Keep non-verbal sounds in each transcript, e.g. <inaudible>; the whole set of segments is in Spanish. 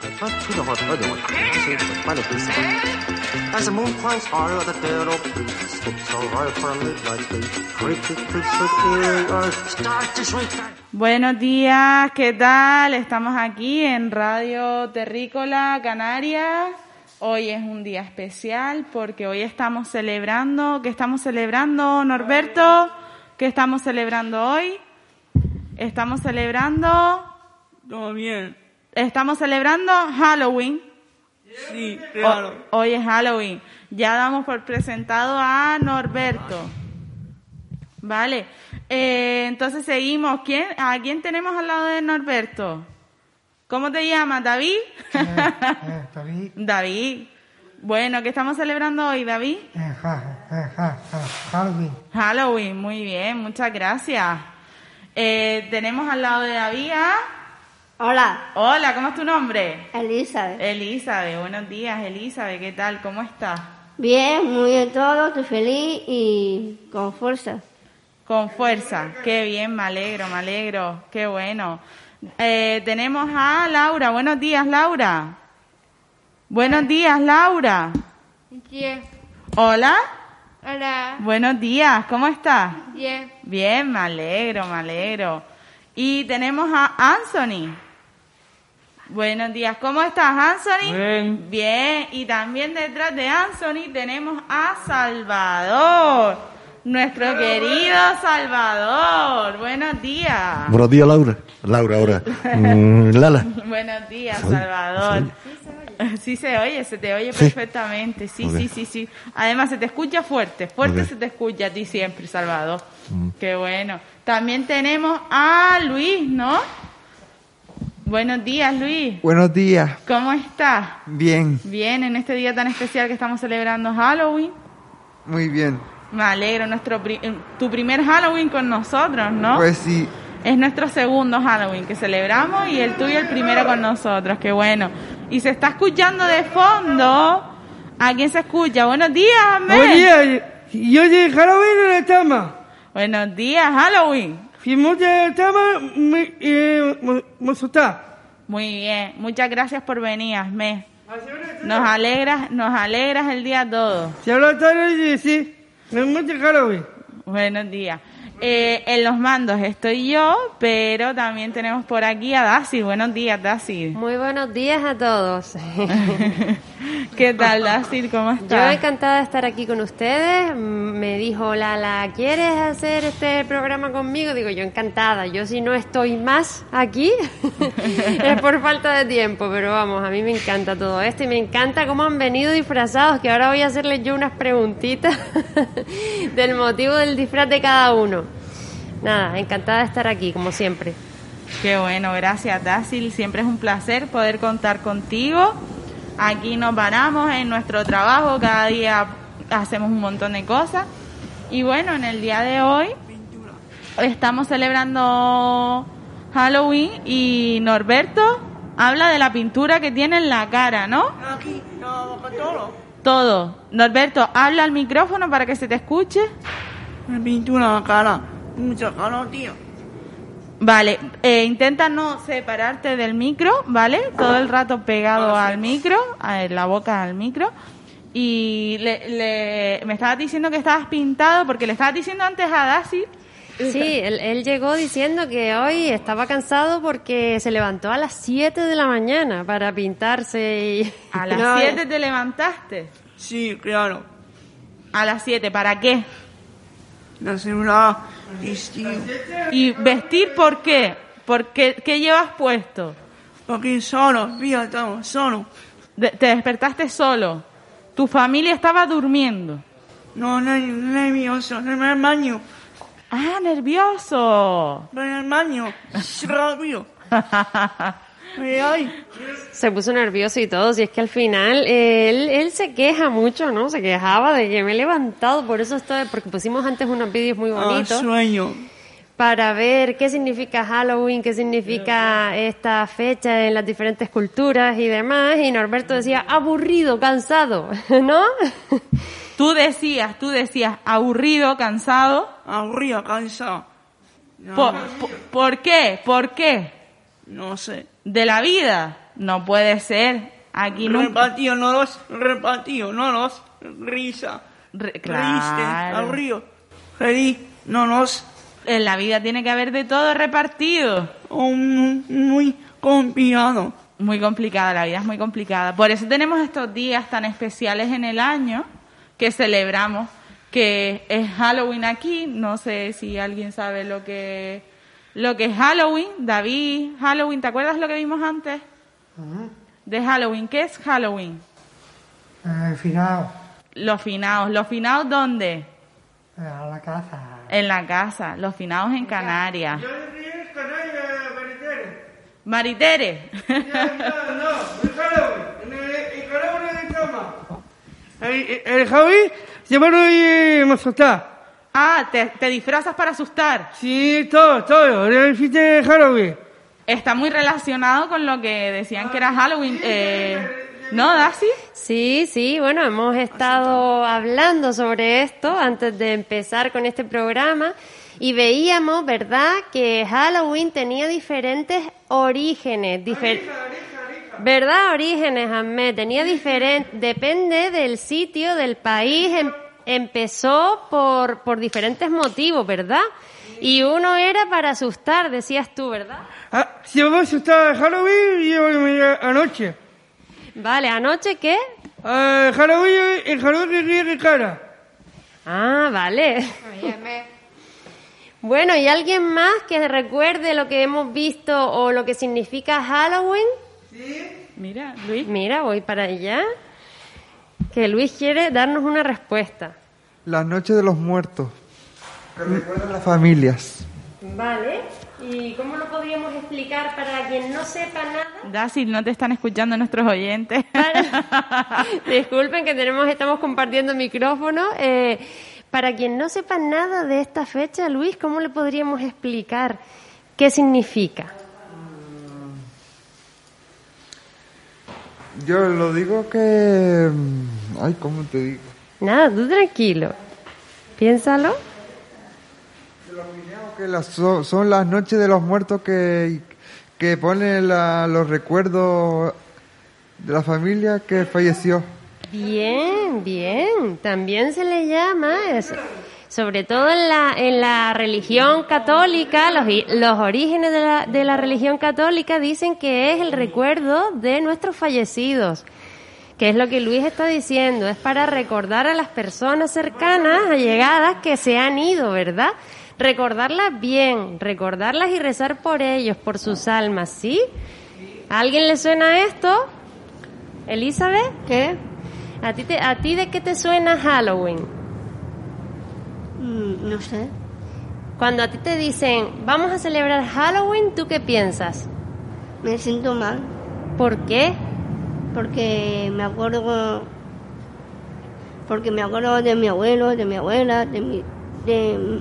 The heart of the one. the planet is As the moon climbs higher, the dead old blues skips all right for a midnight beat. Creepy creeps of eerie earth start to shrink. Buenos días, ¿qué tal? Estamos aquí en Radio Terrícola Canarias. Hoy es un día especial porque hoy estamos celebrando, ¿qué estamos celebrando, Norberto? ¿Qué estamos celebrando hoy? Estamos celebrando... Todo bien. Estamos celebrando Halloween. Sí, claro. O- hoy es Halloween. Ya damos por presentado a Norberto. Vale. Eh, entonces seguimos. ¿Quién, ¿A quién tenemos al lado de Norberto? ¿Cómo te llamas? ¿David? Eh, <laughs> David, David. Bueno, ¿qué estamos celebrando hoy, David? eh, eh, Halloween. Halloween. Muy bien, muchas gracias. Eh, tenemos al lado de David a... Hola, Hola, ¿cómo es tu nombre? Elizabeth. Elizabeth. Buenos días, Elizabeth. ¿Qué tal? ¿Cómo estás? Bien, muy bien todo, estoy feliz y con fuerza. Con fuerza, qué bien, me alegro, me alegro, qué bueno. Eh, tenemos a Laura, buenos días Laura. Buenos días Laura. Bien. Hola, Hola. buenos días, ¿cómo estás? Bien. Bien, me alegro, me alegro. Y tenemos a Anthony. Buenos días, ¿cómo estás Anthony? Bien. Bien, y también detrás de Anthony tenemos a Salvador, nuestro querido Salvador. Buenos días. Buenos días, Laura. Laura, ahora. <laughs> Mm, Lala. Buenos días, ¿Se oye? Salvador. Sí se oye, se te oye Sí. perfectamente. Sí, sí, sí, sí. Además, se te escucha fuerte. Fuerte se te escucha a ti siempre, Salvador. Mm. Qué bueno. También tenemos a Luis, ¿no? Buenos días, Luis. Buenos días. ¿Cómo estás? Bien, Bien, en este día tan especial que estamos celebrando Halloween. muy bien. Me alegro, nuestro pri- eh, tu primer Halloween con nosotros, ¿no? Pues sí, Es nuestro segundo Halloween que celebramos y el tuyo el primero con nosotros, qué bueno. Y se está escuchando de fondo. ¿A quién se escucha? Buenos días, Ahmed. Buen día. Yo Halloween en el tema. Buenos días, Halloween. Muy bien, muchas gracias por venir, Ahmed. Nos alegras, nos alegras el día todo. Buenos días. Eh, en los mandos estoy yo, pero también tenemos por aquí a Daci. Buenos días, Daci. Muy buenos días a todos. <laughs> ¿Qué tal, Daci? ¿Cómo Yo estás? encantada de estar aquí con ustedes. Mm, Me dijo Lala, ¿quieres hacer este programa conmigo? Digo, yo encantada. Yo si no estoy más aquí <laughs> es por falta de tiempo, pero vamos, a mí me encanta todo esto y me encanta cómo han venido disfrazados, que ahora voy a hacerles yo unas preguntitas <laughs> del motivo del disfraz de cada uno. Nada, encantada de estar aquí, como siempre. Qué bueno, gracias Dácil. Siempre es un placer poder contar contigo. Aquí nos paramos en nuestro trabajo, cada día hacemos un montón de cosas. Y bueno, en el día de hoy estamos celebrando Halloween y Norberto habla de la pintura que tiene en la cara, ¿no? Aquí, no, todo. Todo. Norberto, habla al micrófono para que se te escuche. La pintura en la cara. Mucha cara, tío. Vale, eh, intenta no separarte del micro, ¿vale? Todo el rato pegado al micro, a la boca al micro. Y le, le- me estabas diciendo que estabas pintado, porque le estabas diciendo antes a Daci. Sí, él, él llegó diciendo que hoy estaba cansado porque se levantó a las 7 de la mañana para pintarse y... A <laughs> las No, 7 te levantaste. Sí, claro. A las 7, ¿para qué? La. Y sí. ¿Y vestir por qué? ¿Por qué, ¿Qué llevas puesto? Aquí solo, fíjate, estamos solo. De- te despertaste solo. Tu familia estaba durmiendo. No, no, nervioso, no en el baño. Ah, nervioso. No en el baño. Rápido. Ay. Se puso nervioso y todo, si es que al final él, él se queja mucho, ¿no? Se quejaba de que me he levantado, por eso estoy, porque pusimos antes unos vídeos muy Ah, bonitos sueño. para ver qué significa Halloween, qué significa esta fecha en las diferentes culturas y demás, y Norberto decía aburrido, cansado, <laughs> ¿no? Tú decías, tú decías, aburrido, cansado. Aburrido, cansado. No, ¿Por, por- por qué? ¿Por qué? no sé. ¿De la vida? No puede ser. Aquí no. Repartido, no los repartido, no los risa. Re- claro. aburrido. Feliz, no los En la vida tiene que haber de todo repartido. muy complicado. Muy complicada, la vida es muy complicada. Por eso tenemos estos días tan especiales en el año que celebramos, que es Halloween aquí. No sé si alguien sabe lo que, lo que es Halloween. David, Halloween, ¿te acuerdas lo que vimos antes? De Halloween. ¿Qué es Halloween? Eh, final, Los finados. ¿Los finados dónde? eh, a la casa. En la casa. Los finados en Canarias. Maritere. El, el Javi se va a ir a asustar. Ah, te, te disfrazas para asustar. Sí, todo, todo. El fin de Halloween. Está muy relacionado con lo que decían que era Halloween. Eh, ¿No, Darcy? Sí, sí, bueno, hemos estado hablando sobre esto antes de empezar con este programa y veíamos, ¿verdad?, que Halloween tenía diferentes orígenes. difer- ¿Verdad? Orígenes, Ahmed. Tenía diferente, depende del sitio, del país. em- empezó por, por diferentes motivos, ¿verdad? Y uno era para asustar, decías tú, ¿verdad? Ah, si vamos a asustar a Halloween, yo voy a ir anoche. Vale, ¿anoche qué? Ah, Halloween, el Halloween que ríe cara. Ah, vale. Bueno, ¿y alguien más que recuerde lo que hemos visto o lo que significa Halloween? Mira, Luis. Mira, voy para allá. Que Luis quiere darnos una respuesta. La noche de los muertos. Que recuerdan las familias. Vale. ¿Y cómo lo podríamos explicar para quien no sepa nada? Darcy, no te están escuchando nuestros oyentes. <laughs> Disculpen que tenemos, estamos compartiendo micrófono. Eh, para quien no sepa nada de esta fecha, Luis, ¿cómo le podríamos explicar qué significa? Yo lo digo que... mm, Ay, ¿cómo te digo? Nada, tú tranquilo. Piénsalo. Que las- son, las noches de los muertos que, que ponen la- los recuerdos de la familia que falleció. Bien, bien. También se le llama, es- sobre todo en la, en la religión católica, los, los orígenes de la, de la religión católica dicen que es el recuerdo de nuestros fallecidos. Que es lo que Luis está diciendo, es para recordar a las personas cercanas, allegadas, que se han ido, ¿verdad? Recordarlas bien, recordarlas y rezar por ellos, por sus almas, ¿sí? ¿A alguien le suena esto? ¿Elizabeth? ¿Qué? ¿A ti, te- ¿A ti de qué te suena Halloween? Mm, no sé. Cuando a ti te dicen, vamos a celebrar Halloween, ¿tú qué piensas? Me siento mal ¿Por qué? Porque me acuerdo porque me acuerdo de mi abuelo, de mi abuela, de mi de,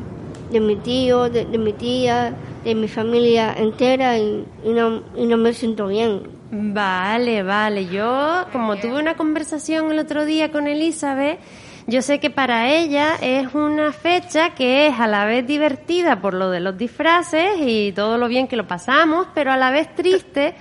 de mi tío, de, de mi tía, de mi familia entera y, y no y no me siento bien. Vale, vale. Yo, como tuve una conversación el otro día con Elizabeth, yo sé que para ella es una fecha que es a la vez divertida por lo de los disfraces y todo lo bien que lo pasamos, pero a la vez triste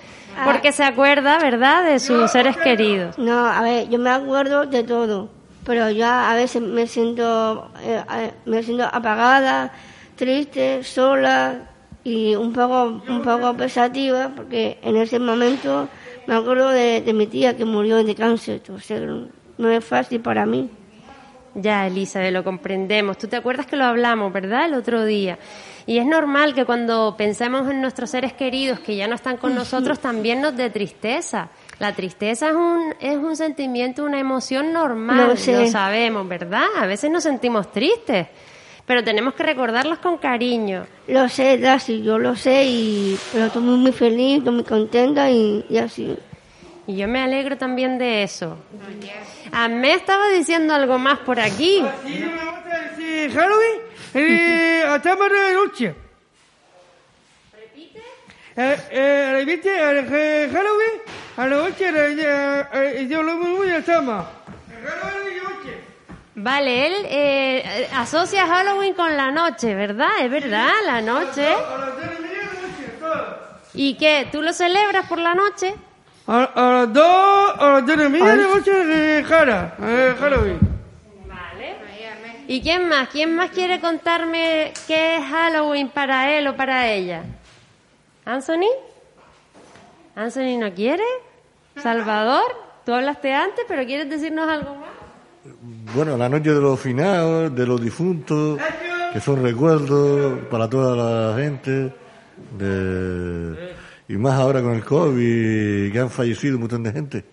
porque se acuerda, ¿verdad?, de sus seres queridos. No, a ver, yo me acuerdo de todo, pero yo a veces me siento eh, eh, me siento apagada, triste, sola y un poco un poco pensativa porque en ese momento me acuerdo de, de mi tía que murió de cáncer, o sea, no es fácil para mí. Ya, Elizabeth, lo comprendemos. Tú te acuerdas que lo hablamos, ¿verdad? El otro día. Y es normal que cuando pensemos en nuestros seres queridos que ya no están con nosotros, también nos dé tristeza. La tristeza es un, es un sentimiento, una emoción normal. Lo sé. sabemos, ¿verdad? A veces nos sentimos tristes. Pero tenemos que recordarlos con cariño. Lo sé, Darcy, yo lo sé, y, pero estoy muy, feliz, estoy muy contenta y, y así. Y yo me alegro también de eso. A me estaba diciendo algo más por aquí. Sí, me gusta decir Halloween, eh, de noche. ¿Repite? Eh, eh, repite, eh, Halloween, a la noche, eh, eh, yo lo voy a Tama. Halloween y noche. Vale, él eh, asocia Halloween con la noche, ¿verdad? Es verdad, la noche. A las dos y media de la noche, todo. ¿Y qué? ¿Tú lo celebras por la noche? A, a las dos, a las media de la noche, eh, Jara, eh, Halloween. ¿Y quién más? ¿Quién más quiere contarme qué es Halloween para él o para ella? ¿Anthony? ¿Anthony no quiere? ¿Salvador? Tú hablaste antes, pero ¿quieres decirnos algo más? Bueno, la noche de los finados, de los difuntos, que son recuerdos para toda la gente, de- y más ahora con el COVID, que han fallecido un montón de gente.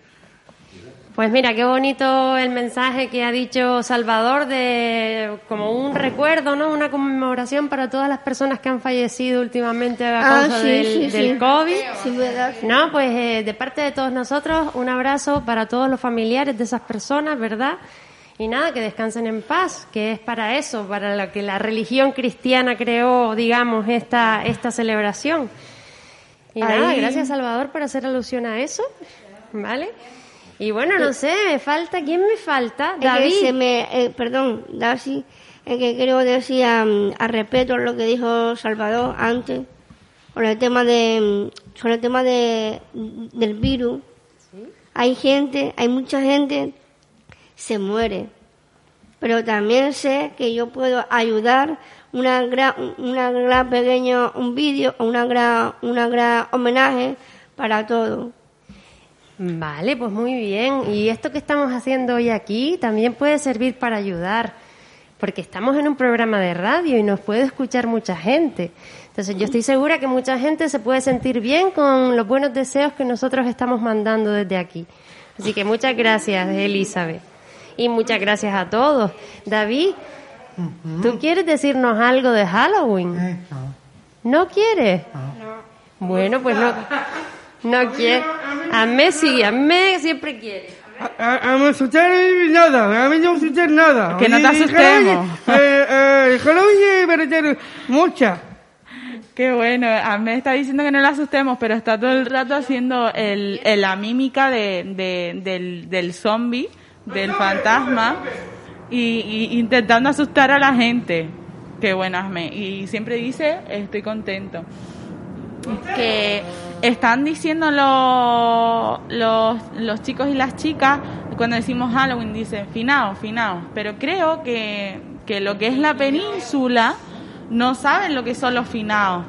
Pues mira, qué bonito el mensaje que ha dicho Salvador de como un recuerdo, ¿no? Una conmemoración para todas las personas que han fallecido últimamente a Ah, causa sí, del, sí, del sí. COVID. Sí, verdad. No, pues eh, de parte de todos nosotros, un abrazo para todos los familiares de esas personas, ¿verdad? Y nada, que descansen en paz, que es para eso, para lo que la religión cristiana creó, digamos, esta, esta celebración. Y nada, gracias Salvador por hacer alusión a eso, ¿vale? Y bueno, no sé, me falta, ¿quién me falta? Que David. se me, eh, perdón, Darcy, es que creo decir a, a respeto lo que dijo Salvador antes, sobre el tema de, mm, sobre el tema de, del virus. Hay gente, hay mucha gente, se muere. Pero también sé que yo puedo ayudar una gran, una gran pequeño, un vídeo una gran, una gran homenaje para todos. Vale, pues muy bien. Y esto que estamos haciendo hoy aquí también puede servir para ayudar, porque estamos en un programa de radio y nos puede escuchar mucha gente. Entonces yo estoy segura que mucha gente se puede sentir bien con los buenos deseos que nosotros estamos mandando desde aquí. Así que muchas gracias, Elizabeth. Y muchas gracias a todos. David, ¿tú quieres decirnos algo de Halloween? Eh, no. ¿No quieres? Bueno, pues no, <laughs> no quiere. A mí sí, a mí siempre quiere. A, a, a me asustar nada, a mí no me asustar nada. Que no te asustemos. Halloween, Eh, eh, mucha. Qué bueno, a mí me está diciendo que no la asustemos, pero está todo el rato haciendo el, el- la mímica de, de- del, del zombie, del fantasma, y, y intentando asustar a la gente. Qué bueno, Asme. Y siempre dice, estoy contento. Que están diciendo los, los, los chicos y las chicas, cuando decimos Halloween, dicen finao, finao. Pero creo que, que lo que es la península no saben lo que son los finaos,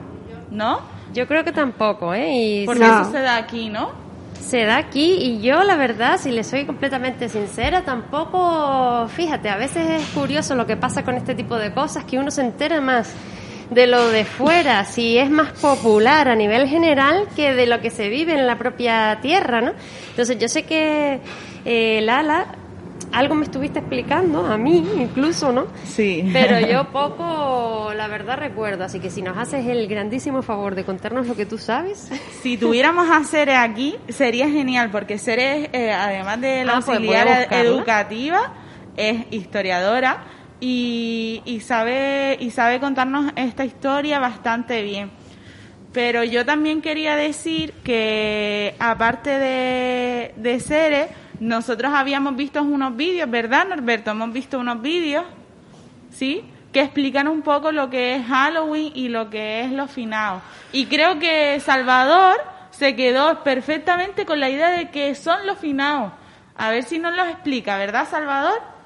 ¿no? Yo creo que tampoco, ¿eh? Y Porque No. eso se da aquí, ¿no? se da aquí y yo, la verdad, si le soy completamente sincera, tampoco, fíjate, a veces es curioso lo que pasa con este tipo de cosas, que uno se entera más de lo de fuera, si es más popular a nivel general que de lo que se vive en la propia tierra, ¿no? Entonces yo sé que eh, Lala, algo me estuviste explicando, a mí incluso, ¿no? Sí. Pero <laughs> yo poco, la verdad, recuerdo, así que si nos haces el grandísimo favor de contarnos lo que tú sabes. <laughs> Si tuviéramos a Cere aquí, sería genial, porque Cere, eh, además de la Ah, voy a auxiliar buscarla. educativa, es historiadora y, y sabe y sabe contarnos esta historia bastante bien. Pero yo también quería decir que, aparte de, de Cere, nosotros habíamos visto unos vídeos, ¿verdad, Norberto? Hemos visto unos vídeos, ¿sí? Que explican un poco lo que es Halloween y lo que es los finados. Y creo que Salvador se quedó perfectamente con la idea de que son los finados. A ver si nos los explica, ¿verdad, Salvador?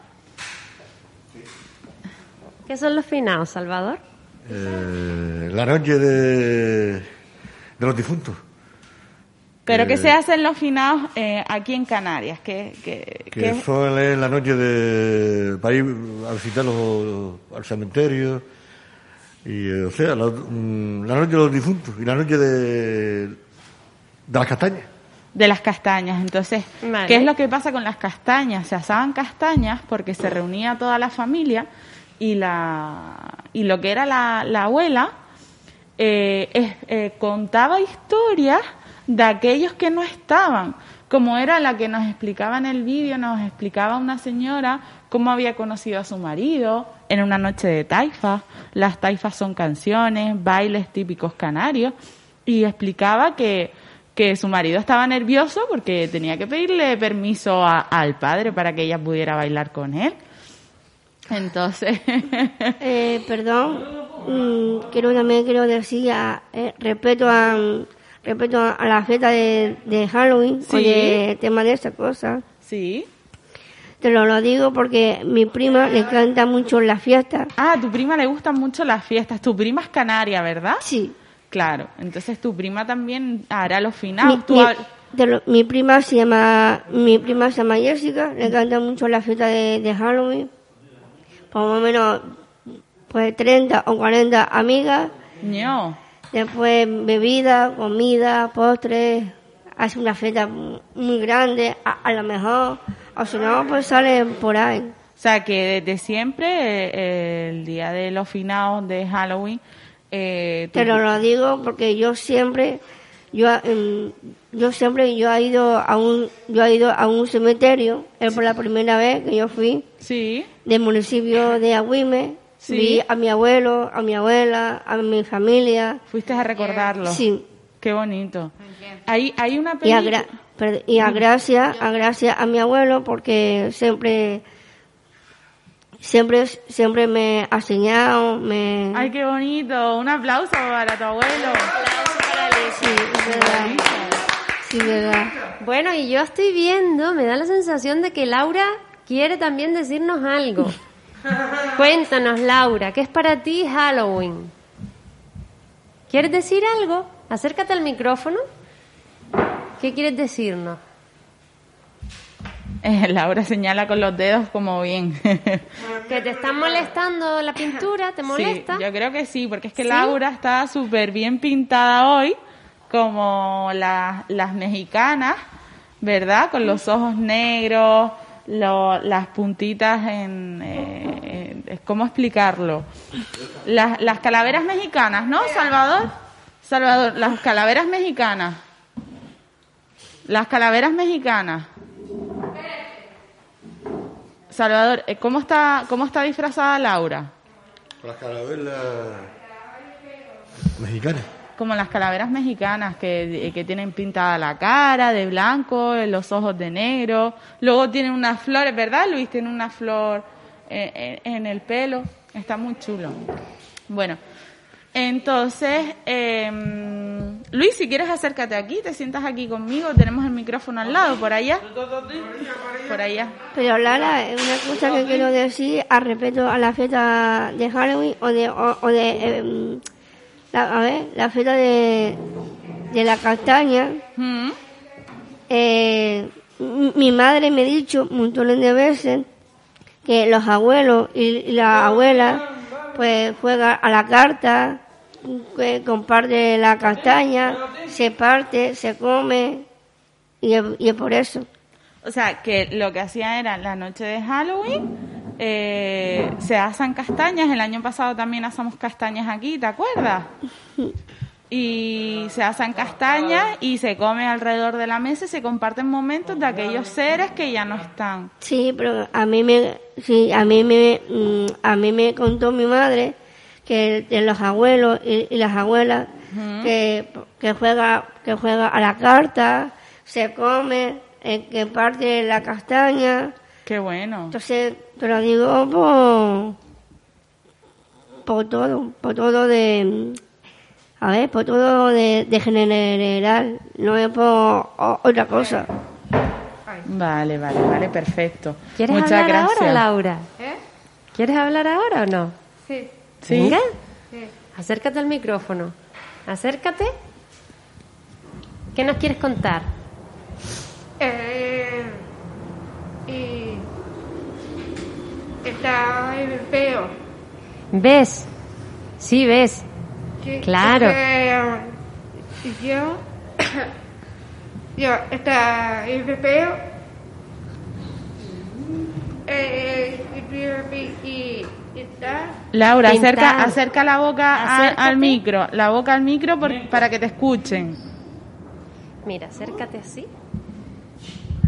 ¿Qué son los finados, Salvador? Eh, la noche de, de los difuntos. Pero Eh, ¿qué se hacen los finados eh, aquí en Canarias? ¿Qué, qué- Que qué- son la noche de para ir a visitar los, al cementerio y eh, o sea la, mm, la noche de los difuntos y la noche de de las castañas de las castañas. Entonces, Vale. ¿qué es lo que pasa con las castañas? Se asaban castañas porque se reunía toda la familia y la y lo que era la, la abuela eh, eh, contaba historias de aquellos que no estaban, como era la que nos explicaba en el vídeo, nos explicaba una señora cómo había conocido a su marido en una noche de taifas. Las taifas son canciones, bailes típicos canarios, y explicaba que, que su marido estaba nervioso porque tenía que pedirle permiso a- al padre para que ella pudiera bailar con él. Entonces, <laughs> Eh, perdón, mm, quiero también quiero decir a- eh, respeto a respeto a, a la fiesta de, de Halloween o Sí. de tema de esa cosa. sí. Te lo, lo digo porque mi prima le encanta mucho la fiesta. Ah, a tu prima le gustan mucho las fiestas. Tu prima es canaria, ¿verdad? Sí. Claro. Entonces tu prima también hará los finados. Mi- de lo- mi prima se llama mi prima se llama Jessica, le encanta mucho la fiesta de, de Halloween. Por más o menos pues 30 o 40 amigas. ño. Después bebida, comida, postres, hace una fiesta muy grande, a, a lo mejor, o si no, pues sale por ahí. O sea que desde siempre, eh, el día de los finados de Halloween, eh, Pero lo digo porque yo siempre, yo, em, yo siempre, yo he ido a un, yo he ido a un cementerio, es por la primera vez que yo fui, sí, del municipio de Agüime, Sí. vi a mi abuelo, a mi abuela, a mi familia, fuiste a recordarlo. sí, Qué bonito. Hay, hay una y a, película. y a gracias, a gracias a mi abuelo porque siempre, siempre, siempre me ha enseñado, me, Ay, qué bonito. Un aplauso para tu abuelo. Sí, es verdad, sí, verdad. Bueno, y yo estoy viendo, me da la sensación de que Laura quiere también decirnos algo. <laughs> Cuéntanos, Laura, ¿qué es para ti Halloween? ¿Quieres decir algo? Acércate al micrófono. ¿Qué quieres decirnos? Eh, Laura señala con los dedos como bien. <laughs> ¿Que te están molestando la pintura? ¿Te molesta? Sí, yo creo que sí, porque es que ¿Sí? Laura está súper bien pintada hoy, como la- las mexicanas, ¿verdad? Con los ojos negros, las puntitas en... eh, eh, ¿Cómo explicarlo? Las, las calaveras mexicanas, ¿no, Salvador? Salvador, las calaveras mexicanas. Las calaveras mexicanas. Salvador, eh, ¿cómo está, cómo está disfrazada Laura? Las carabelas mexicanas. Como las calaveras mexicanas que, que tienen pintada la cara de blanco, los ojos de negro. Luego tienen unas flores, ¿verdad, Luis? Tiene una flor eh, en, en el pelo. Está muy chulo. Bueno, entonces, eh, Luis, si quieres acércate aquí, te sientas aquí conmigo. Tenemos el micrófono al lado, por allá. Por allá. Pero Lara, una cosa que quiero decir al respecto a la fiesta de Halloween o de, o de em, la, a ver, la fiesta de, de la castaña. Mm. Eh, mi madre me ha dicho montones de veces que los abuelos y, la abuela pues juegan a la carta, que comparte la castaña, se parte, se come y es, y es por eso. O sea, que lo que hacían era la noche de Halloween, eh, se asan castañas. El año pasado también asamos castañas aquí, ¿te acuerdas? <laughs> Y se asan castañas y se come alrededor de la mesa y se comparten momentos de aquellos seres que ya no están. Sí, pero a mí me, sí, a mí me, mm, a mí me contó mi madre que de los abuelos y, y las abuelas que, que juega, que juega a la carta, se come, eh, que parte la castaña. Qué bueno. Entonces, te lo digo por, por todo, por todo de, a ver, por todo de, de general, no es por o- otra cosa. Vale, vale, vale, perfecto. ¿Quieres Muchas hablar gracias. ahora, Laura? ¿Quieres hablar ahora o no? Sí. ¿Sí? Venga, acércate al micrófono. Acércate. ¿Qué nos quieres contar? Eh, y está feo. ¿Ves? Sí, ves. Que- Claro. que, yo, yo está feo. Eh, y, Está. Laura, Pintar. acerca, acerca la boca a- Acércate. al micro, la boca al micro por- para que te escuchen. Mira, acércate así.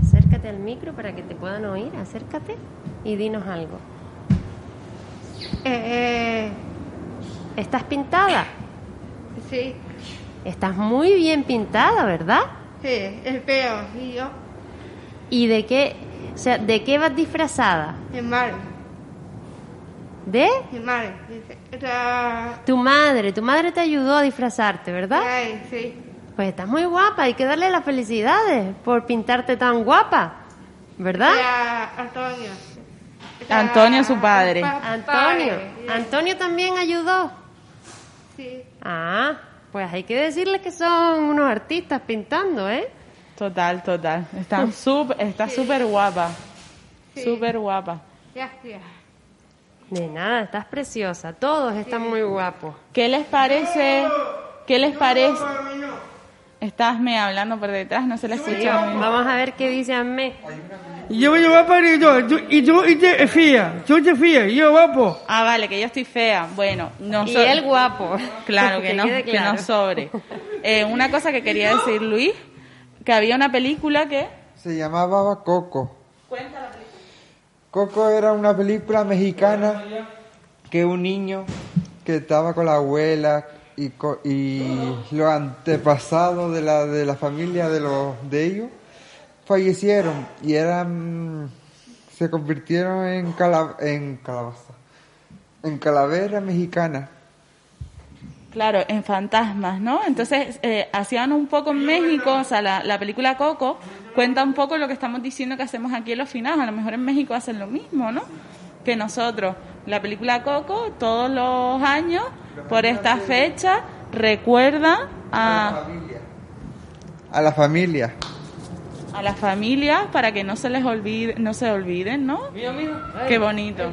Acércate al micro para que te puedan oír. Acércate y dinos algo. Eh, ¿Estás pintada? sí, Estás muy bien pintada, ¿verdad? sí, el pelo, sí, yo, ¿Y de qué, o sea, de qué vas disfrazada? el madre, ¿De? el madre. Tu madre. Tu madre te ayudó a disfrazarte, ¿verdad? Ay, sí. Pues estás muy guapa. Hay que darle las felicidades por pintarte tan guapa, ¿verdad? Antonio. Antonio, su padre. pa- Antonio. Antonio también ayudó. Sí. Ah, pues hay que decirle que son unos artistas pintando, ¿eh? Total, total. Está <laughs> súper está súper guapa. Sí. Súper guapa. Gracias. De nada, estás preciosa. Todos están muy guapos. ¿Qué les parece? ¿Qué les parece? Estás me hablando por detrás, no se le escucha. Vamos a ver qué dice Amé. Y yo me guapa y yo, y tú y te fía, tú te fía, y yo guapo. Ah, vale, que yo estoy fea. Bueno, no Y so- él guapo. <laughs> Claro, que, no, que no sobre. Eh, una cosa que quería decir, Luis, que había una película que... Se llamaba Coco. Coco era una película mexicana que un niño que estaba con la abuela y, co- y los antepasados de la, de la familia de, los, de ellos fallecieron y eran se convirtieron en, cala, en calabaza en calavera mexicana Claro, en fantasmas, ¿no? Entonces, eh, hacían un poco en México, o sea, la, la película Coco cuenta un poco lo que estamos diciendo que hacemos aquí en los finales. A lo mejor en México hacen lo mismo, ¿no? Que nosotros. La película Coco, todos los años, por esta fecha, recuerda a, a la familia a las familias para que no se les olvide, no se olviden, ¿no? Qué bonito.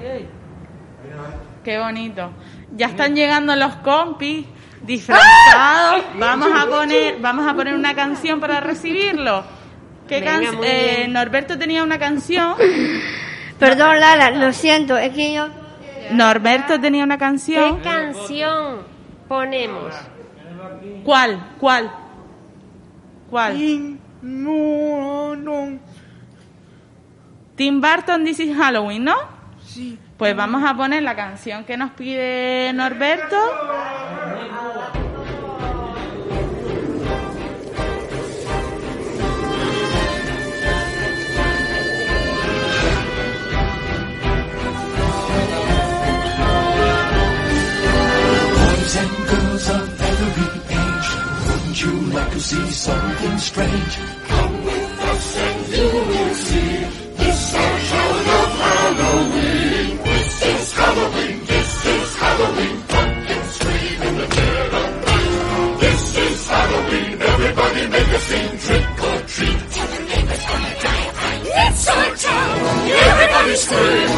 Qué bonito. Ya están llegando los compis disfrazados. Vamos a poner, vamos a poner una canción para recibirlo. ¿Qué Venga, can- muy eh. Norberto tenía una canción. Perdón, Lara, lo siento, es que yo... Norberto tenía una ¿Qué canción. canción ponemos? ¿Cuál? ¿Cuál? ¿Cuál? No, no. Tim Burton, This is Halloween, ¿no? Sí. Pues vamos a poner la canción que nos pide Norberto. Boys and girls of wouldn't you like to see something strange? Come with us and you will see this our town of Halloween. This is Halloween, this is Halloween, pumpkin scream in the dead of night. This is Halloween, everybody make a scene, trick or treat. Tell the neighbors on the diatribe. It's our town, everybody scream.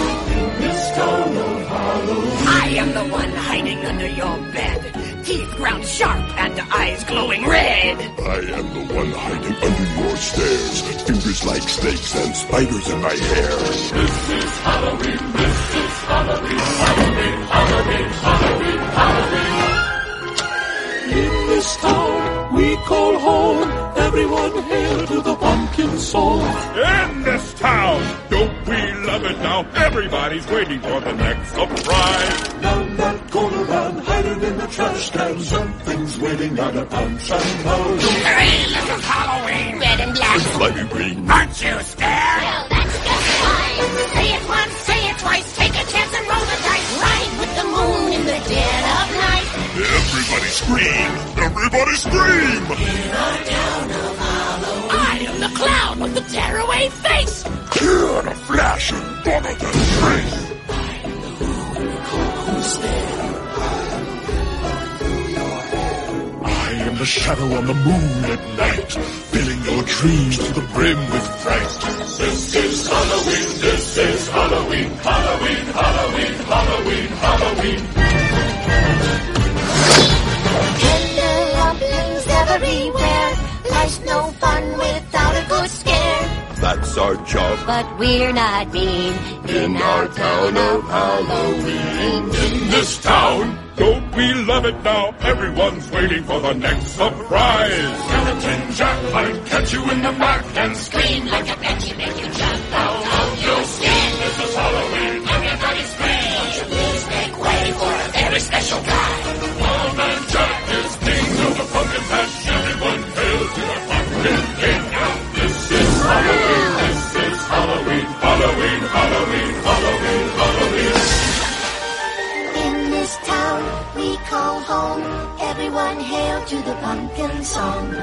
This town of Halloween. I am the one hiding under your bed. Teeth ground sharp and eyes glowing red. I am the one hiding under your stairs. Fingers like snakes and spiders in my hair. This is Halloween. This is Halloween. Halloween. Halloween. Halloween. Halloween. In this town we call home. Everyone hail to the pumpkin song. In this town, don't we love it now? Everybody's waiting for the next surprise. Down that corner run, hiding in the trash can. Something's waiting on a punch and pound. Hey, little Halloween, red and black. Slimy green. Aren't you scared? Well, that's just fine. Say it once, say it twice. Take a chance and roll the dice. Ride with the moon in the dead of night. Everybody scream! Everybody scream! In our town of Halloween. I am the clown with the tearaway face. Here in a flash and bonnet and trace. I am the shadow on the moon at night, filling your dreams to the brim with fright. This is Halloween, this is Halloween, Halloween, Halloween, Halloween, Halloween. Tender rumblings everywhere. Life's no fun that's our job. But we're not mean In our town of Halloween. In this town, don't we love it now? Everyone's waiting for the next surprise. Skeleton Jack might catch you in the back and scream like a banshee, make you Everyone hail to the pumpkin song.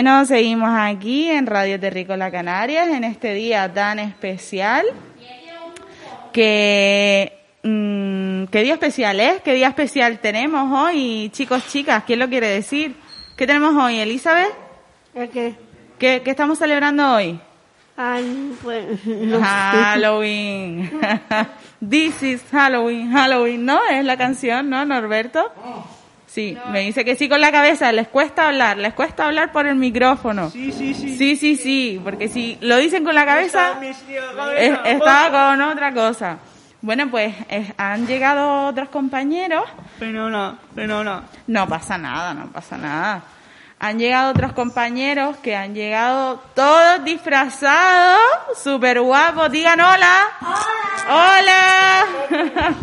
Bueno, seguimos aquí en Radio Terrícola Canarias en este día tan especial. Que, mm, ¿Qué día especial es? ¿Qué día especial tenemos hoy, chicos, chicas? ¿Quién lo quiere decir? ¿Qué tenemos hoy, Elizabeth? qué? ¿Qué, qué estamos celebrando hoy? Pues, no. Halloween. <laughs> <laughs> This is Halloween, Halloween, ¿no? Es la canción, ¿no, Norberto? Sí, me dice que sí con la cabeza, les cuesta hablar, les cuesta hablar por el micrófono. Sí, sí, sí. Sí, sí, sí, porque si lo dicen con la cabeza, es- estaba con otra cosa. Bueno, pues eh, han llegado otros compañeros. Pero no, pero no. No pasa nada, no pasa nada. Han llegado otros compañeros que han llegado todos disfrazados, súper guapos. Digan hola. Hola. <laughs>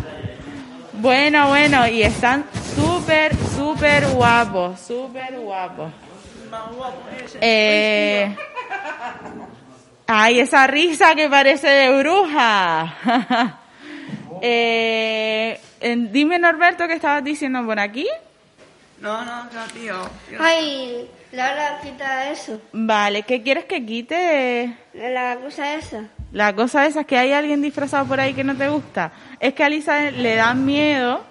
bueno, bueno, y están súper, súper guapos, súper guapos. Eh, ay, esa risa que parece de bruja. <laughs> eh, dime, Norberto, ¿qué estabas diciendo por aquí? No, no, no, tío. Ay, Laura, quita eso. Vale, ¿qué quieres que quite? La cosa esa. La cosa esa es que hay alguien disfrazado por ahí que no te gusta. Es que a Lisa le dan miedo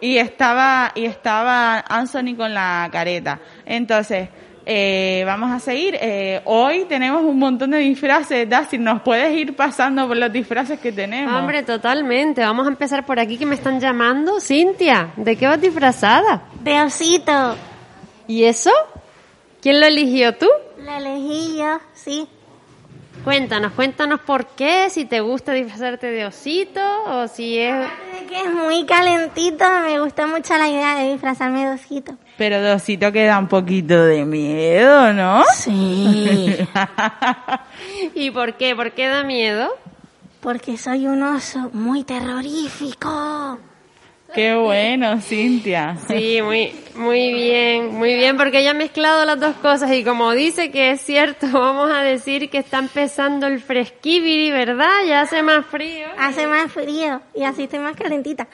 y estaba y estaba Anthony con la careta. Entonces, eh, vamos a seguir. Eh, hoy tenemos un montón de disfraces. Dusty, ¿nos puedes ir pasando por los disfraces que tenemos? Hombre, totalmente. Vamos a empezar por aquí que me están llamando. Cintia, ¿de qué vas disfrazada? De osito. ¿Y eso? ¿Quién lo eligió tú? La elegí yo, sí. Cuéntanos, cuéntanos por qué, si te gusta disfrazarte de osito o si es... De que es muy calentito, me gusta mucho la idea de disfrazarme de osito. Pero Dosito que da un poquito de miedo, ¿no? Sí. <laughs> ¿Y por qué? ¿Por qué da miedo? Porque soy un oso muy terrorífico. Qué bueno, Cintia. Sí, muy, muy bien, muy bien, porque ella ha mezclado las dos cosas y como dice que es cierto, <laughs> vamos a decir que está empezando el fresquibiri, ¿verdad? Ya hace más frío. Hace más frío y así estoy más calentita.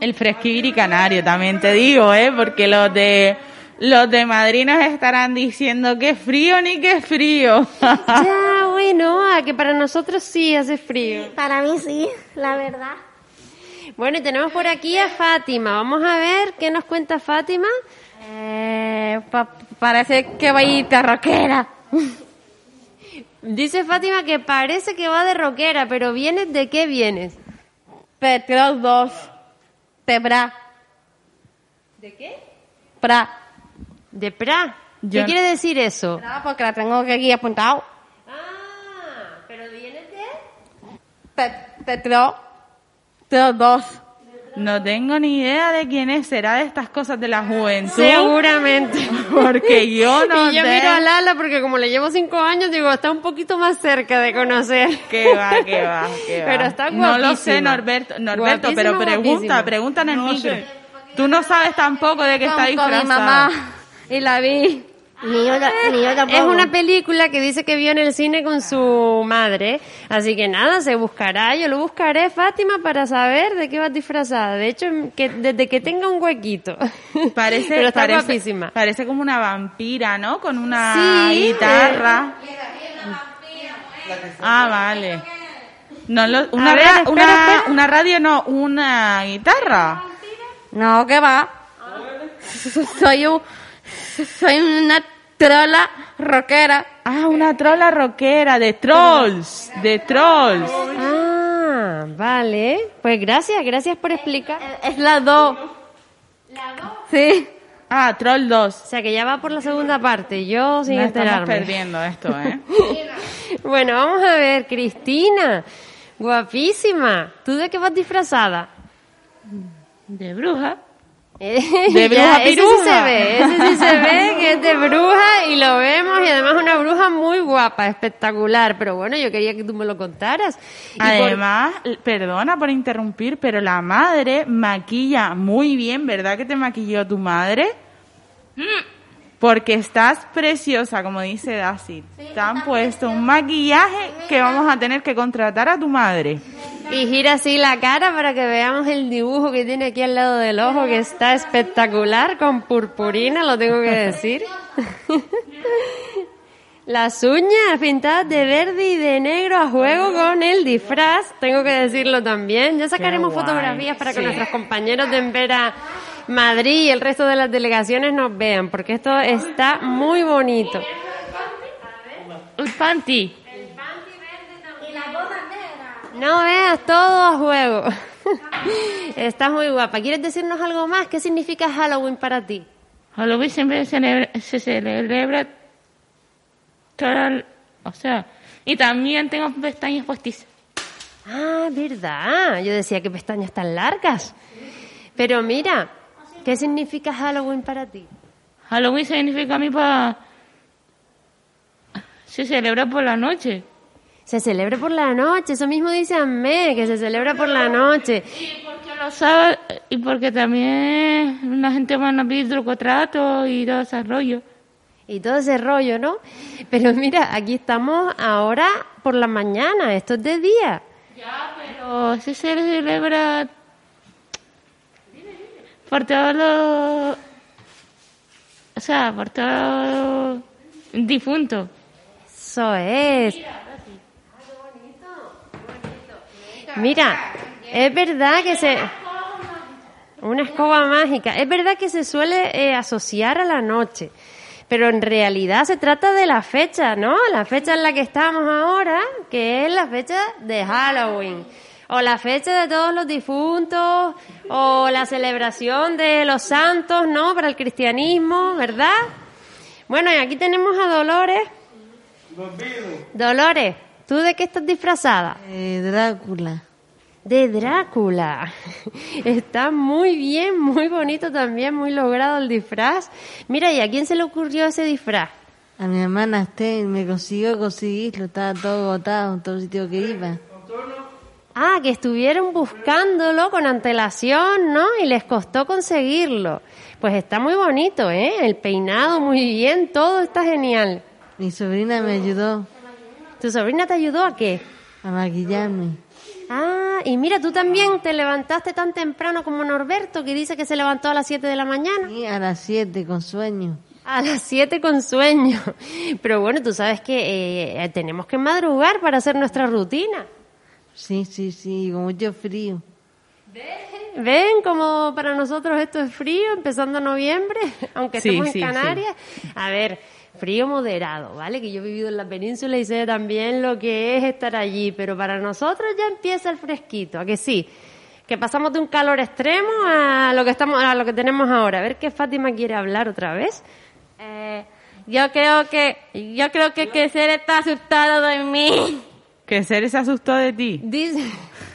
El fresquibiri canario, también te digo, ¿eh? Porque los de los de Madrid nos estarán diciendo que frío ni que frío. Ya, bueno, que para nosotros sí hace frío. Para mí sí, la verdad. Bueno, y tenemos por aquí a Fátima. Vamos a ver qué nos cuenta Fátima. Eh, pa- parece que va a ir de rockera. Dice Fátima que parece que va de rockera, pero ¿vienes de qué vienes? Petros 2. De bra. ¿De qué? Pra. De pra. ¿Qué Yo- quiere decir eso? Pra, porque la tengo aquí apuntado. Ah, pero vienes de... Pet- Petro. 2. No tengo ni idea de quién es. ¿Será de estas cosas de la juventud? Seguramente. Porque yo <laughs> no y yo sé. miro a Lala porque como le llevo cinco años, digo, está un poquito más cerca de conocer. Que va, que va, que <laughs> va. Pero está No lo sé, guapísima. Norberto, Norberto Guapísima, pero pregunta, guapísima. pregunta en el No micro. sé. Tú no sabes tampoco de qué está con mi disfrazada. mamá. Y la vi. Ni yo, ta- ni yo tampoco. Es una película que dice que vio en el cine con su madre, así que nada, se buscará, yo lo buscaré, Fátima, para saber de qué vas disfrazada. De hecho, que desde que tenga un huequito. <laughs> Parece, Pero está parece, guapísima. parece como una vampira, ¿no? Con una Sí, guitarra. Ah, vale. No lo- una, ver, ra- espera, una, espera. una radio, no, una guitarra. No, que va. <laughs> Soy un, soy una trola rockera. Ah, una trola rockera de trolls, de trolls. Ah, vale. Pues gracias, gracias por explicar. Es la 2. ¿La dos? Sí. Ah, Troll 2. O sea que ya va por la segunda parte, yo sin Nos estamos perdiendo esto, ¿eh? <laughs> Bueno, vamos a ver, Cristina, guapísima. ¿Tú de qué vas disfrazada? De bruja. Eh, <laughs> De bruja ya, ese sí piruja. se ve, ese sí se ve que es de bruja y lo vemos y además una bruja muy guapa, espectacular. Pero bueno, yo quería que tú me lo contaras. Y por- Además, perdona por interrumpir, pero la madre maquilla muy bien, ¿verdad que te maquilló tu madre? Porque estás preciosa, como dice Daci. te han puesto un maquillaje que vamos a tener que contratar a tu madre. Y gira así la cara para que veamos el dibujo que tiene aquí al lado del ojo, que está espectacular, con purpurina, lo tengo que decir. <laughs> Las uñas pintadas de verde y de negro a juego con el disfraz, tengo que decirlo también. Ya sacaremos fotografías para que sí. nuestros compañeros de Envera Madrid y el resto de las delegaciones nos vean, porque esto está muy bonito. El panty. No veas todo a juego. <laughs> Estás muy guapa. ¿Quieres decirnos algo más? ¿Qué significa Halloween para ti? Halloween siempre celebra- se celebra toda el- o sea, y también tengo pestañas postizas. Ah, verdad. Yo decía que pestañas tan largas. Pero mira, ¿qué significa Halloween para ti? Halloween significa a mí para... Se celebra por la noche. Se celebra por la noche. Eso mismo dice Amé, que se celebra por la noche. Porque los sábados y porque también la gente va a pedir truco trato y todo ese rollo. Y todo ese rollo, ¿no? Pero mira, aquí estamos ahora por la mañana. Esto es de día. Pero se celebra por todos los... O sea, por todos los difuntos. Eso es. Mira, es verdad que se... Una escoba mágica. Es verdad que se suele eh, asociar a la noche, pero en realidad se trata de la fecha, ¿no? La fecha en la que estamos ahora, que es la fecha de Halloween. O la fecha de todos los difuntos, o la celebración de los santos, ¿no? Para el cristianismo, ¿verdad? Bueno, y aquí tenemos a Dolores. Dolores, ¿tú de qué estás disfrazada? Eh, Drácula. De Drácula. <laughs> Está muy bien, muy bonito también, muy logrado el disfraz. Mira, ¿y a quién se le ocurrió ese disfraz? A mi hermana Esther me consiguió conseguirlo, estaba todo agotado en todo sitio que iba. Ah, que estuvieron buscándolo con antelación, ¿no? Y les costó conseguirlo. Pues está muy bonito, ¿eh? El peinado muy bien, todo está genial. Mi sobrina me ayudó ¿Tu sobrina te ayudó a qué? a maquillarme. Ah, y mira, tú también te levantaste tan temprano como Norberto, que dice que se levantó a las 7 de la mañana. Y a las 7 con sueño. A las 7 con sueño. Pero bueno, tú sabes que eh, tenemos que madrugar para hacer nuestra rutina. Sí, sí, sí, con mucho frío. ¿Ven como para nosotros esto es frío, empezando noviembre, <laughs> aunque Sí, estemos sí, en Canarias? A ver, frío moderado, ¿vale? Que yo he vivido en la península y sé también lo que es estar allí, pero para nosotros ya empieza el fresquito, ¿a que sí? Que pasamos de un calor extremo a lo que estamos, a lo que tenemos ahora. A ver qué Fátima quiere hablar otra vez. Eh, yo creo que, yo creo que que ser está asustado de mí. Que Ceres se asustó de ti. Dice.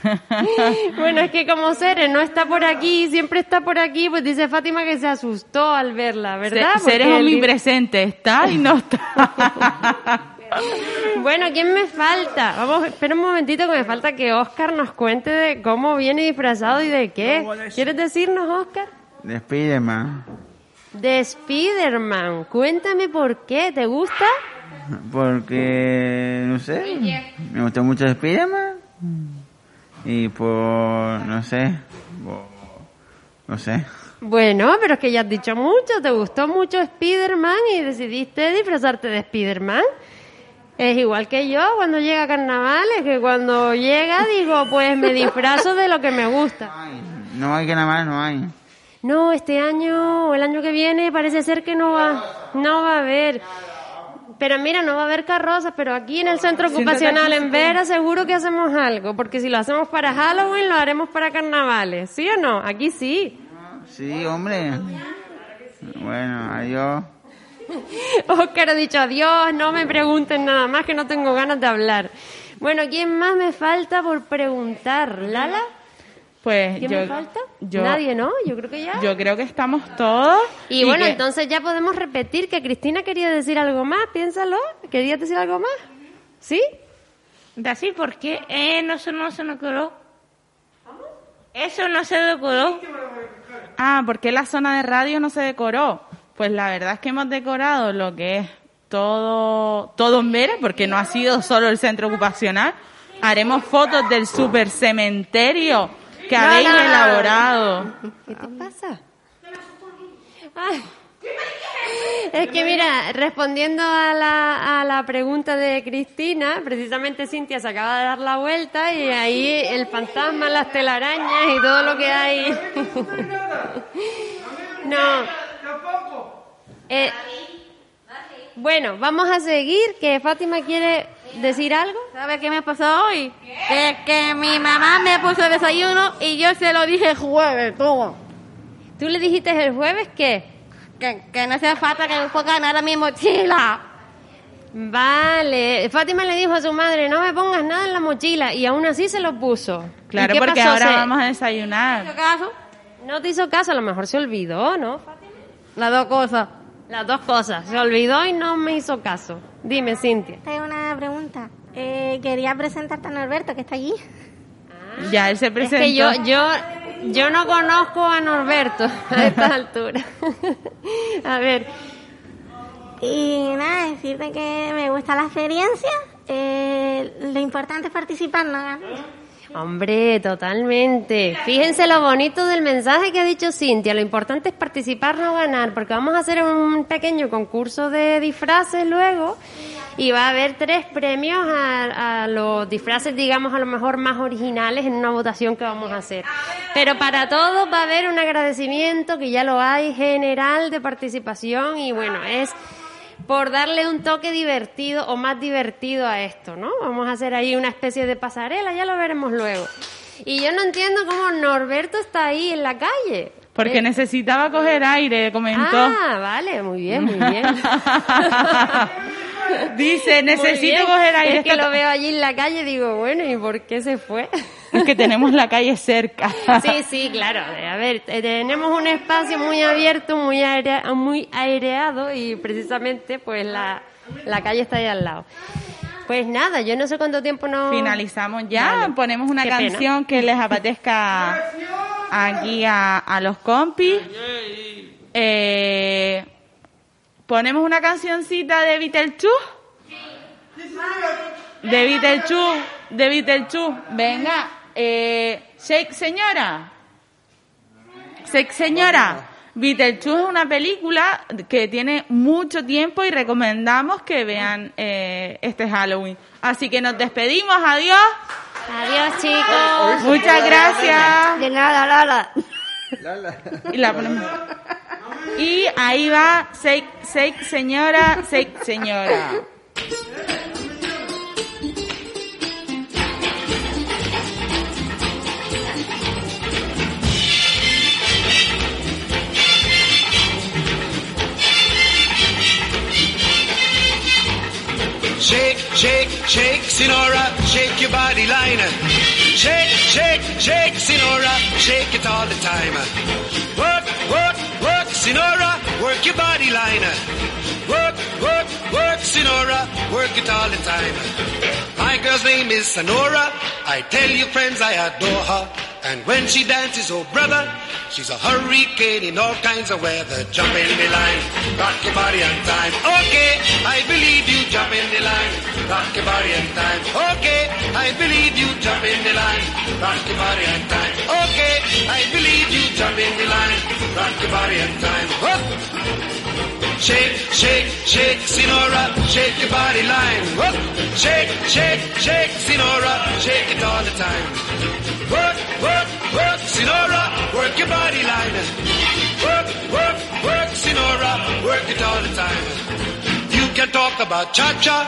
<laughs> bueno, es que como Ceres no está por aquí, siempre está por aquí, pues dice Fátima que se asustó al verla, ¿verdad? Se- Ceres el- omnipresente, está y no está. <laughs> Bueno, ¿quién me falta? Vamos, espera un momentito que me falta que Oscar nos cuente de cómo viene disfrazado y de qué. ¿Quieres decirnos, Oscar? De Spiderman. De Spiderman. Cuéntame por qué. ¿Te gusta? Porque, no sé, me gustó mucho Spiderman. Y por, no sé, por- no sé. Bueno, pero es que ya has dicho mucho. ¿Te gustó mucho Spiderman y decidiste disfrazarte de Spiderman? Es igual que yo cuando llega a carnavales, que cuando llega digo, pues me disfrazo de lo que me gusta. No hay más, no hay. No, este año o el año que viene parece ser que no va, no va a haber. Pero mira, no va a haber carrozas, pero aquí en el centro Siéntate ocupacional en Vera seguro que hacemos algo, porque si lo hacemos para Halloween lo haremos para carnavales, ¿sí o no? Aquí sí. Sí, hombre. Bueno, adiós. <laughs> Oscar ha dicho adiós, no me pregunten nada más que no tengo ganas de hablar. Bueno, ¿quién más me falta por preguntar? ¿Lala? Pues ¿Quién yo, me falta? yo- Nadie, ¿no? Yo creo que ya. Yo creo que estamos todos. Y, bueno, que- entonces ya podemos repetir que Cristina quería decir algo más, piénsalo. ¿Querías decir algo más? ¿Sí? Así, ¿por qué? Eh, no, eso no se decoró. Eso no se decoró. Ah, ¿por qué la zona de radio no se decoró? Pues la verdad es que hemos decorado lo que es todo, todo en Vera, porque no ha sido solo el centro ocupacional. Haremos fotos del super cementerio que No, habéis no, no. elaborado. ¿Qué te pasa? Ay. Es que mira, respondiendo a la, a la pregunta de Cristina, precisamente Cintia se acaba de dar la vuelta y ahí el fantasma, las telarañas y todo lo que hay. No. Eh, bueno, vamos a seguir, que Fátima quiere decir algo. ¿Sabes qué me pasó hoy? Que, que mi mamá me puso el desayuno y yo se lo dije el jueves, todo. ¿Tú le dijiste el jueves qué? Que, que no hacía falta que me ponga nada en mi mochila. Vale, Fátima le dijo a su madre, no me pongas nada en la mochila, y aún así se lo puso. ¿Y Claro, qué porque pasó? ahora Se- vamos a desayunar. caso? No te hizo caso, a lo mejor se olvidó, ¿no, Fátima? Las dos cosas. Las dos cosas, se olvidó y no me hizo caso. Dime, Cintia. Tengo una pregunta. Eh, quería presentarte a Norberto, que está allí. Ya él se Es presentó. que yo, yo, yo no conozco a Norberto <laughs> a estas alturas. <laughs> a ver, Y nada, decirte que me gusta la experiencia. Eh, lo importante es participar, no ganar. Hombre, totalmente. Fíjense lo bonito del mensaje que ha dicho Cintia. Lo importante es participar, no ganar, porque vamos a hacer un pequeño concurso de disfraces luego y va a haber tres premios a, a los disfraces, digamos, a lo mejor más originales en una votación que vamos a hacer. Pero para todos va a haber un agradecimiento que ya lo hay general de participación y bueno, es por darle un toque divertido o más divertido a esto, ¿no? Vamos a hacer ahí una especie de pasarela, ya lo veremos luego. Y yo no entiendo cómo Norberto está ahí en la calle. Porque Eh, necesitaba coger aire, comentó. Ah, vale, muy bien, muy bien. <laughs> Dice, necesito coger aire. Es que lo veo allí en la calle y digo, bueno, ¿y por qué se fue? Es que tenemos la calle cerca. <laughs> Sí, sí, claro. A ver, tenemos un espacio muy abierto, muy, aire- muy aireado y precisamente pues la, la calle está ahí al lado. Pues nada, yo no sé cuánto tiempo nos... Finalizamos ya, Vale. ponemos una Qué pena. canción que les apetezca aquí a, a los compis. Eh, ponemos una cancioncita de Beetlejuice. De Beetlejuice, de Beetlejuice. Venga, eh, shake señora. Shake señora. Beetlejuice es una película que tiene mucho tiempo y recomendamos que vean eh, este Halloween. Así que nos despedimos, adiós. Adiós, chicos. Muchas gracias. De nada, Lala. Y, la ponemos. y ahí va, shake, shake, señora, shake, señora. Sinora, shake your body line. Shake, shake, shake, Sinora, shake it all the time. Work, work, work, Sinora, work your body line. Work, work, work, Sinora, work it all the time. My girl's name is Sonora. I tell you, friends, I adore her. And when she dances, oh brother, she's a hurricane in all kinds of weather. Jump in the line, rock your body on time. Okay, I believe you. Jump in the line, rock your body on time. Okay, I believe you. Jump in the line, rock your body on time. Okay, I believe you. Jump in the line, rock your body on time. Whoop. Shake, shake, shake, Sinora, shake your body line. Whoop. Shake, shake, shake, Sinora, shake it all the time. Work, work, work, Sinora, work your body line. Work, work, work, Sinora, work it all the time. You can talk about cha-cha,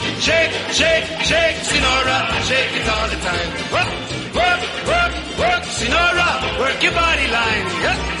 Shake, shake, shake, Sinora, shake it all the time. Work, work, work, work, Sinora, work your body line.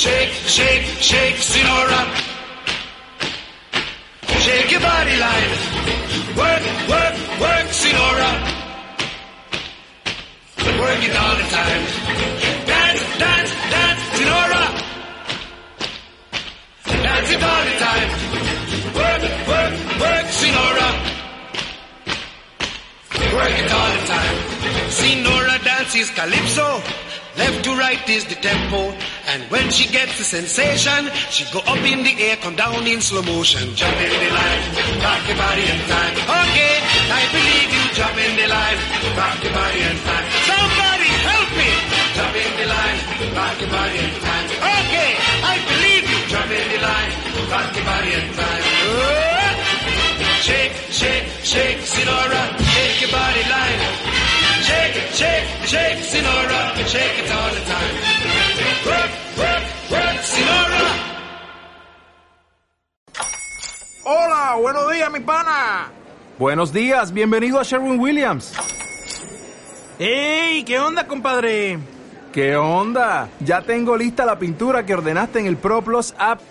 Shake, shake, shake, Sinora. Shake your body line. Work, work, work, Sinora. Work it all the time. Dance, dance, dance, Sinora. Dance it all the time. Work, work, work, Sinora. Work it all the time. Sinora dances calypso. Left to right is the tempo. And when she gets the sensation, she go up in the air, come down in slow motion. Jump in the line, rock your body in time. Okay, I believe you. Jump in the line, rock your body in time. Somebody help me. Jump in the line, rock your body in time. Okay, I believe you. Jump in the line, rock your body in time. Oh. Shake, shake, shake, Sinora, shake your body line. Shake, shake, shake, Sinora, shake it all the time. Work, work, work, Sinora. Hola, buenos días, mi pana. Buenos días, bienvenido a Sherwin Williams. ¡Ey! ¿Qué onda, compadre? ¿Qué onda? Ya tengo lista la pintura que ordenaste en el ProPlus app.